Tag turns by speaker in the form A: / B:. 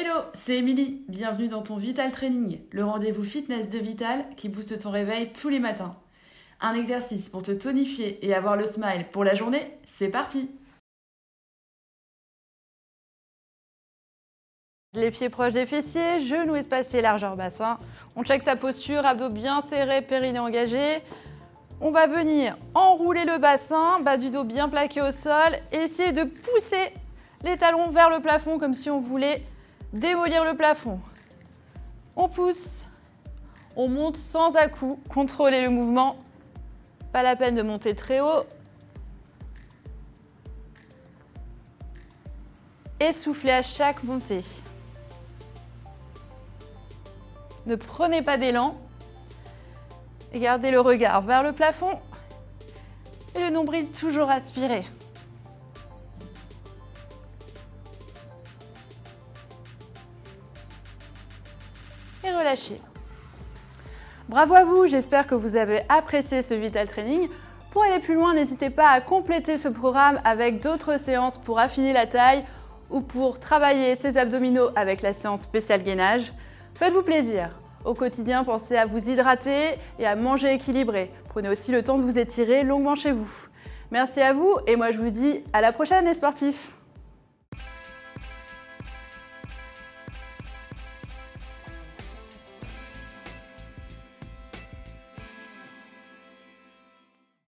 A: Hello, c'est Émilie. Bienvenue dans ton Vital Training, le rendez-vous fitness de Vital qui booste ton réveil tous les matins. Un exercice pour te tonifier et avoir le smile pour la journée, c'est parti
B: Les pieds proches des fessiers, genoux espacés, largeur bassin. On check sa posture, abdos bien serrés, périnée engagé. On va venir enrouler le bassin, bas du dos bien plaqué au sol essayer de pousser les talons vers le plafond comme si on voulait démolir le plafond. On pousse, on monte sans à-coup, contrôlez le mouvement. Pas la peine de monter très haut. Et soufflez à chaque montée. Ne prenez pas d'élan. Gardez le regard vers le plafond et le nombril toujours aspiré. Et relâchez. Bravo à vous, j'espère que vous avez apprécié ce Vital Training. Pour aller plus loin, n'hésitez pas à compléter ce programme avec d'autres séances pour affiner la taille ou pour travailler ses abdominaux avec la séance spéciale gainage. Faites-vous plaisir. Au quotidien, pensez à vous hydrater et à manger équilibré. Prenez aussi le temps de vous étirer longuement chez vous. Merci à vous et moi je vous dis à la prochaine les sportifs